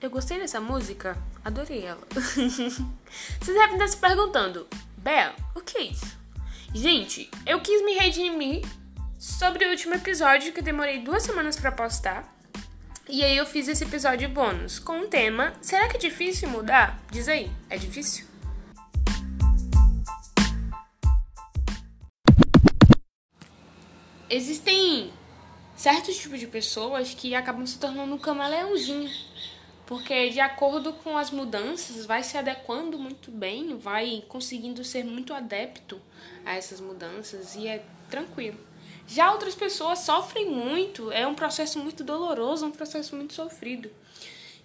eu gostei dessa música, adorei ela. Vocês devem estar se perguntando, Bel, o que é isso? Gente, eu quis me redimir sobre o último episódio que eu demorei duas semanas para postar. E aí eu fiz esse episódio bônus com o tema Será que é difícil mudar? Diz aí, é difícil? Existem certos tipos de pessoas que acabam se tornando camaleãozinho. Porque de acordo com as mudanças, vai se adequando muito bem, vai conseguindo ser muito adepto a essas mudanças e é tranquilo. Já outras pessoas sofrem muito, é um processo muito doloroso, um processo muito sofrido.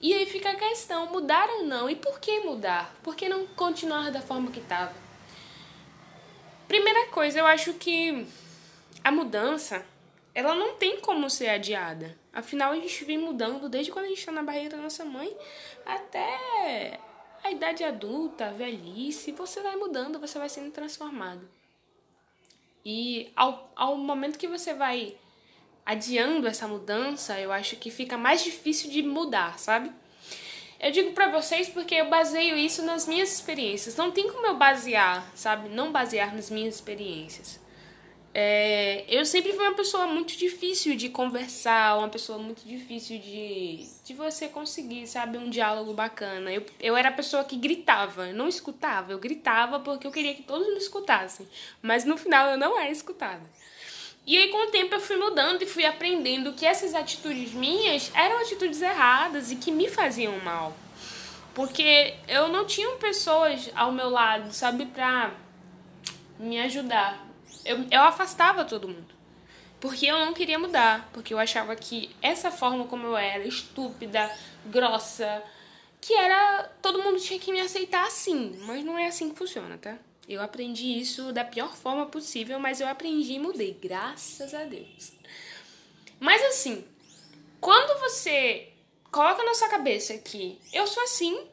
E aí fica a questão, mudar ou não? E por que mudar? Por que não continuar da forma que estava? Primeira coisa, eu acho que a mudança, ela não tem como ser adiada. Afinal, a gente vem mudando desde quando a gente está na barriga da nossa mãe até a idade adulta, a velhice. Você vai mudando, você vai sendo transformado. E ao, ao momento que você vai adiando essa mudança, eu acho que fica mais difícil de mudar, sabe? Eu digo para vocês porque eu baseio isso nas minhas experiências. Não tem como eu basear, sabe? Não basear nas minhas experiências. É, eu sempre fui uma pessoa muito difícil de conversar, uma pessoa muito difícil de, de você conseguir, sabe, um diálogo bacana. Eu, eu era a pessoa que gritava, não escutava, eu gritava porque eu queria que todos me escutassem, mas no final eu não era escutada. E aí, com o tempo, eu fui mudando e fui aprendendo que essas atitudes minhas eram atitudes erradas e que me faziam mal. Porque eu não tinha pessoas ao meu lado, sabe, pra me ajudar eu, eu afastava todo mundo. Porque eu não queria mudar. Porque eu achava que essa forma como eu era, estúpida, grossa, que era. Todo mundo tinha que me aceitar assim. Mas não é assim que funciona, tá? Eu aprendi isso da pior forma possível, mas eu aprendi e mudei. Graças a Deus. Mas assim, quando você coloca na sua cabeça que eu sou assim,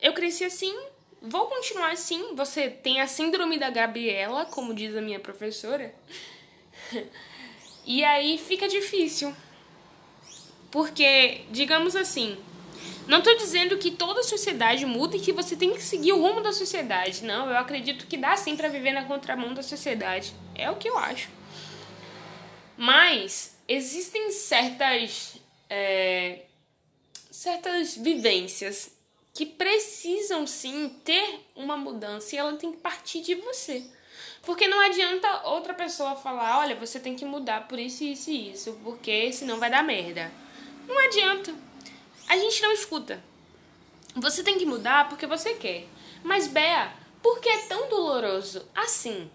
eu cresci assim, vou continuar assim. Você tem a síndrome da Gabriela, como diz a minha professora. e aí fica difícil. Porque, digamos assim, não estou dizendo que toda a sociedade muda e que você tem que seguir o rumo da sociedade. Não, eu acredito que dá sim para viver na contramão da sociedade. É o que eu acho. Mas existem certas. É, certas vivências que precisam sim ter uma mudança e ela tem que partir de você. Porque não adianta outra pessoa falar, olha, você tem que mudar por isso, isso e isso, porque senão vai dar merda. Não adianta. A gente não escuta. Você tem que mudar porque você quer. Mas, Bea, por que é tão doloroso assim?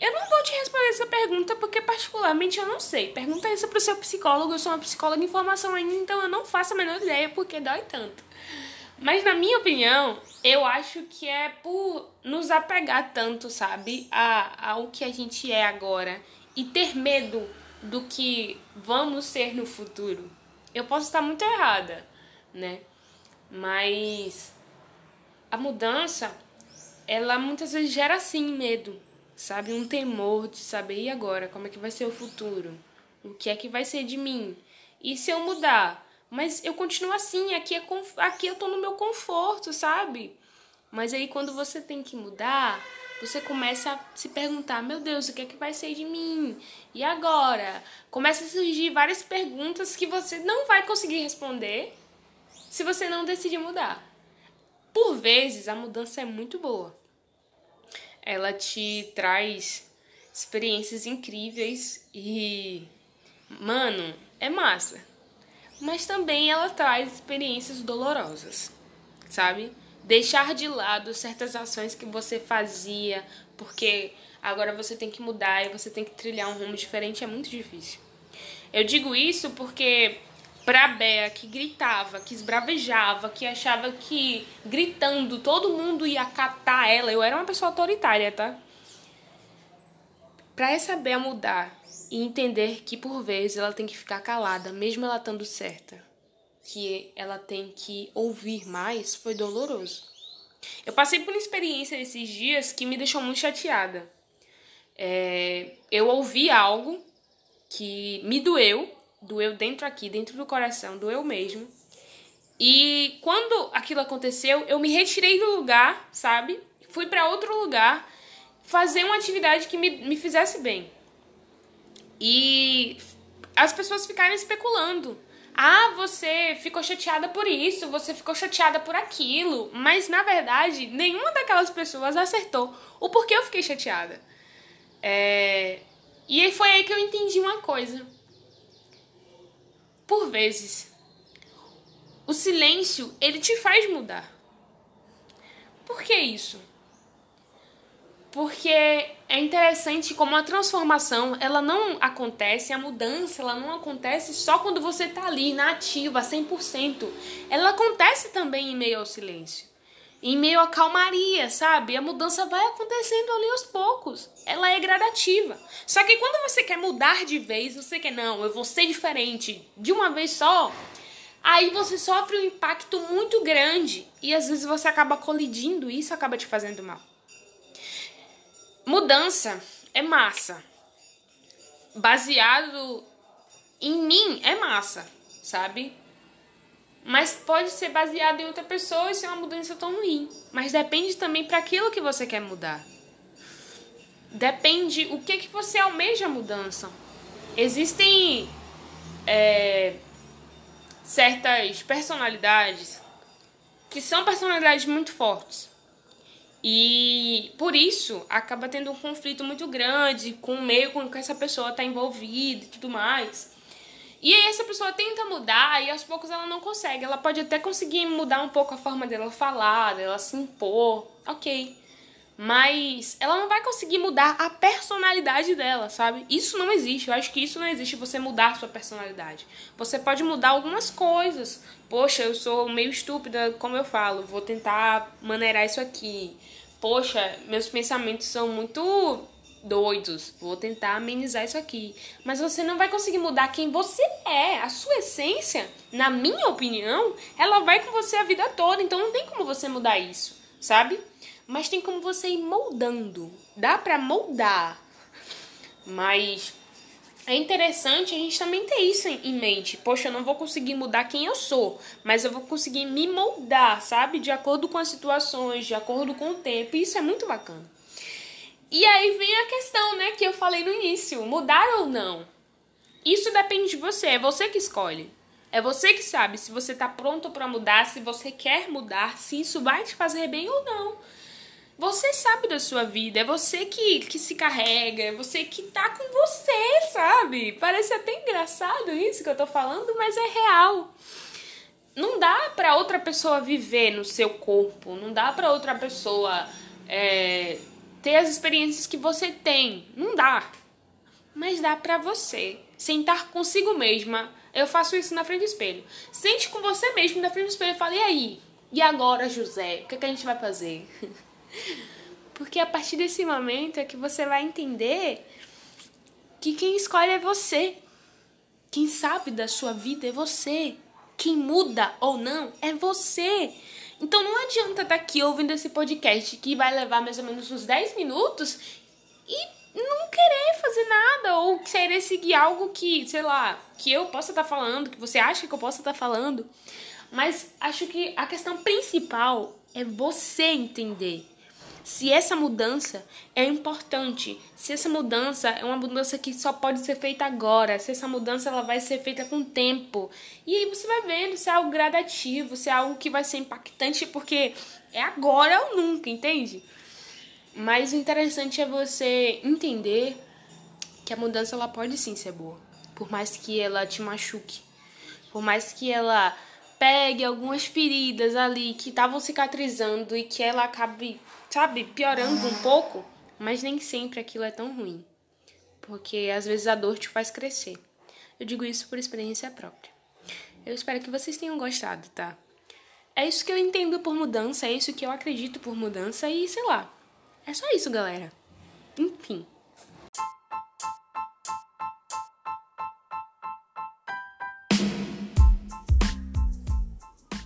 Eu não vou te responder essa pergunta porque, particularmente, eu não sei. Pergunta isso pro seu psicólogo. Eu sou uma psicóloga em formação ainda, então eu não faço a menor ideia porque dói tanto. Mas na minha opinião, eu acho que é por nos apegar tanto, sabe, a, ao que a gente é agora e ter medo do que vamos ser no futuro. Eu posso estar muito errada, né? Mas a mudança, ela muitas vezes gera sim medo, sabe? Um temor de saber e agora, como é que vai ser o futuro? O que é que vai ser de mim? E se eu mudar? Mas eu continuo assim, aqui, é aqui eu tô no meu conforto, sabe? Mas aí quando você tem que mudar, você começa a se perguntar: meu Deus, o que é que vai ser de mim? E agora? Começa a surgir várias perguntas que você não vai conseguir responder se você não decidir mudar. Por vezes, a mudança é muito boa. Ela te traz experiências incríveis e, mano, é massa mas também ela traz experiências dolorosas, sabe? Deixar de lado certas ações que você fazia, porque agora você tem que mudar e você tem que trilhar um rumo diferente é muito difícil. Eu digo isso porque pra Bea que gritava, que esbravejava, que achava que gritando todo mundo ia catar ela, eu era uma pessoa autoritária, tá? Pra essa Bea mudar e entender que por vezes ela tem que ficar calada, mesmo ela estando certa, que ela tem que ouvir mais, foi doloroso. Eu passei por uma experiência esses dias que me deixou muito chateada. É, eu ouvi algo que me doeu, doeu dentro aqui, dentro do coração, doeu mesmo. E quando aquilo aconteceu, eu me retirei do lugar, sabe? Fui para outro lugar fazer uma atividade que me, me fizesse bem. E as pessoas ficaram especulando. Ah, você ficou chateada por isso, você ficou chateada por aquilo. Mas na verdade, nenhuma daquelas pessoas acertou o porquê eu fiquei chateada. É... E foi aí que eu entendi uma coisa. Por vezes, o silêncio ele te faz mudar. Por que isso? Porque é interessante como a transformação ela não acontece, a mudança ela não acontece só quando você está ali na ativa 100%. Ela acontece também em meio ao silêncio, em meio à calmaria, sabe? A mudança vai acontecendo ali aos poucos. Ela é gradativa. Só que quando você quer mudar de vez, você quer não, eu vou ser diferente de uma vez só, aí você sofre um impacto muito grande e às vezes você acaba colidindo e isso acaba te fazendo mal. Mudança é massa. Baseado em mim é massa, sabe? Mas pode ser baseado em outra pessoa e ser uma mudança tão ruim. Mas depende também para aquilo que você quer mudar. Depende o que que você almeja a mudança. Existem é, certas personalidades que são personalidades muito fortes e por isso acaba tendo um conflito muito grande com o meio com que essa pessoa está envolvida e tudo mais. E aí essa pessoa tenta mudar e aos poucos ela não consegue. Ela pode até conseguir mudar um pouco a forma dela falar, dela se impor, ok. Mas ela não vai conseguir mudar a personalidade dela, sabe? Isso não existe. Eu acho que isso não existe você mudar a sua personalidade. Você pode mudar algumas coisas. Poxa, eu sou meio estúpida, como eu falo, vou tentar maneirar isso aqui poxa, meus pensamentos são muito doidos, vou tentar amenizar isso aqui. Mas você não vai conseguir mudar quem você é. A sua essência, na minha opinião, ela vai com você a vida toda. Então não tem como você mudar isso, sabe? Mas tem como você ir moldando. Dá pra moldar. Mas é interessante a gente também ter isso em mente. Poxa, eu não vou conseguir mudar quem eu sou, mas eu vou conseguir me moldar, sabe? De acordo com as situações, de acordo com o tempo. E isso é muito bacana. E aí vem a questão, né, que eu falei no início: mudar ou não? Isso depende de você, é você que escolhe. É você que sabe se você tá pronto para mudar, se você quer mudar, se isso vai te fazer bem ou não. Você sabe da sua vida, é você que, que se carrega, é você que tá com você, sabe? Parece até engraçado isso que eu tô falando, mas é real. Não dá para outra pessoa viver no seu corpo, não dá para outra pessoa é, ter as experiências que você tem, não dá. Mas dá para você sentar consigo mesma. Eu faço isso na frente do espelho. Sente com você mesmo na frente do espelho e fale: e aí? E agora, José? O que, é que a gente vai fazer? Porque a partir desse momento é que você vai entender que quem escolhe é você. Quem sabe da sua vida é você. Quem muda ou não é você. Então não adianta estar tá aqui ouvindo esse podcast que vai levar mais ou menos uns 10 minutos e não querer fazer nada ou querer seguir algo que, sei lá, que eu possa estar tá falando, que você acha que eu possa estar tá falando. Mas acho que a questão principal é você entender se essa mudança é importante, se essa mudança é uma mudança que só pode ser feita agora, se essa mudança ela vai ser feita com tempo. E aí você vai vendo se é algo gradativo, se é algo que vai ser impactante, porque é agora ou nunca, entende? Mas o interessante é você entender que a mudança ela pode sim ser boa, por mais que ela te machuque, por mais que ela pegue algumas feridas ali que estavam cicatrizando e que ela acabe, sabe, piorando um pouco, mas nem sempre aquilo é tão ruim. Porque às vezes a dor te faz crescer. Eu digo isso por experiência própria. Eu espero que vocês tenham gostado, tá? É isso que eu entendo por mudança, é isso que eu acredito por mudança e sei lá. É só isso, galera. Enfim.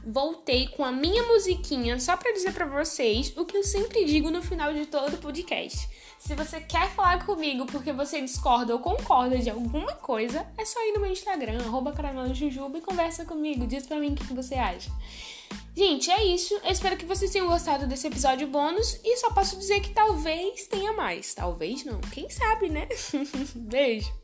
Voltei com a minha musiquinha só para dizer para vocês o que eu sempre digo no final de todo podcast. Se você quer falar comigo porque você discorda ou concorda de alguma coisa, é só ir no meu Instagram, arroba e conversa comigo, diz pra mim o que você acha. Gente, é isso. Eu espero que vocês tenham gostado desse episódio bônus e só posso dizer que talvez tenha mais. Talvez não. Quem sabe, né? Beijo.